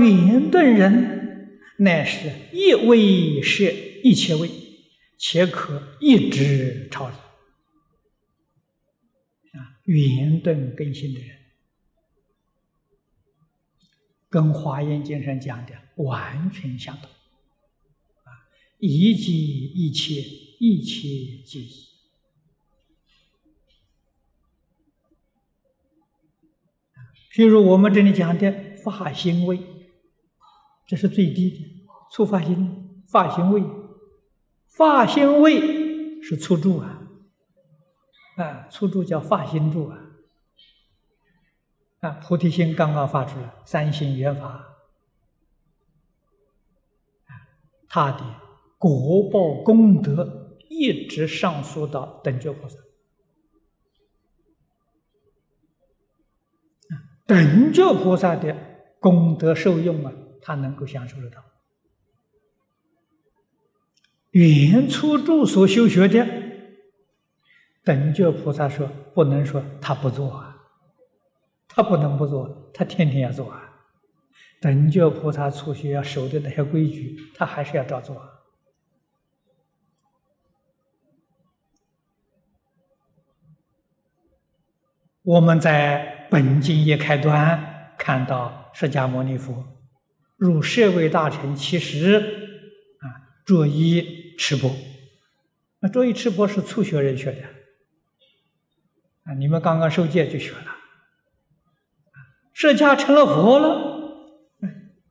而圆顿人乃是一位摄一切位，且可一直超。啊，圆顿根性的人，跟《华严经》上讲的完全相同。啊，一即一切，一切即一。譬如我们这里讲的发心位，这是最低的初发心发心位，发心位是初住啊，啊，初住叫发心住啊，啊，菩提心刚刚发出来，三心圆法，啊，他的果报功德一直上溯到等觉菩萨。等觉菩萨的功德受用啊，他能够享受得到。原初住所修学的，等觉菩萨说不能说他不做啊，他不能不做，他天天要做啊。等觉菩萨初学要守的那些规矩，他还是要照做。我们在。本经一开端，看到释迦牟尼佛入舍卫大臣其实啊，着衣持钵。那着衣持钵是初学人学的啊，你们刚刚受戒就学了。释迦成了佛了，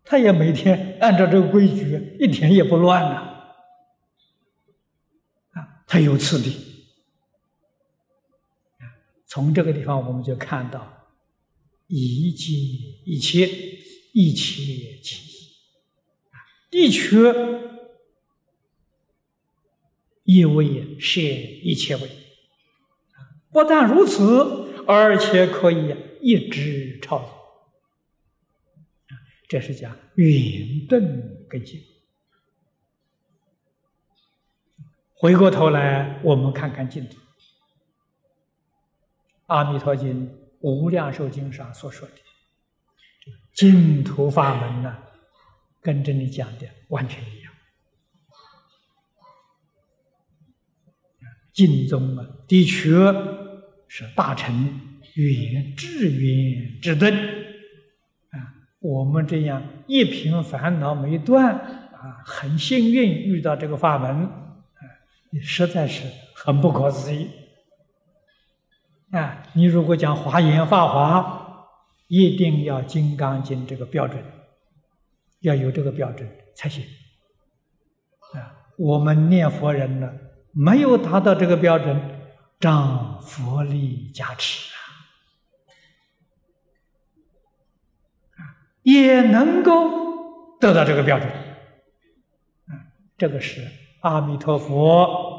他也每天按照这个规矩，一点也不乱了啊，他有次第。从这个地方我们就看到。一切一切，一切即一，的确一位摄一切位。不但如此，而且可以一直超越。这是讲圆顿根性。回过头来，我们看看净土，《阿弥陀经》。无量寿经上所说的净土法门呢，跟这里讲的完全一样。净宗啊，的确是大乘圆智圆智顿啊。我们这样一瓶烦恼没断啊，很幸运遇到这个法门啊，也实在是很不可思议。啊，你如果讲华严法华，一定要《金刚经》这个标准，要有这个标准才行。啊，我们念佛人呢，没有达到这个标准，仗佛力加持啊，也能够得到这个标准。这个是阿弥陀佛。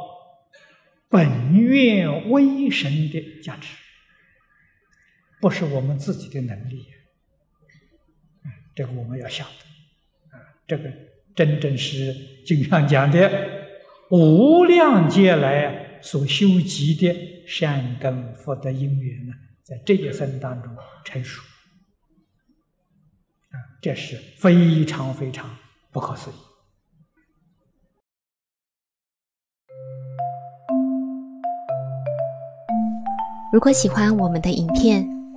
本愿威神的价值，不是我们自己的能力，这个我们要晓得，啊，这个真正是经上讲的无量劫来所修集的善根福德因缘呢，在这一生当中成熟，啊，这是非常非常不可思议。如果喜欢我们的影片，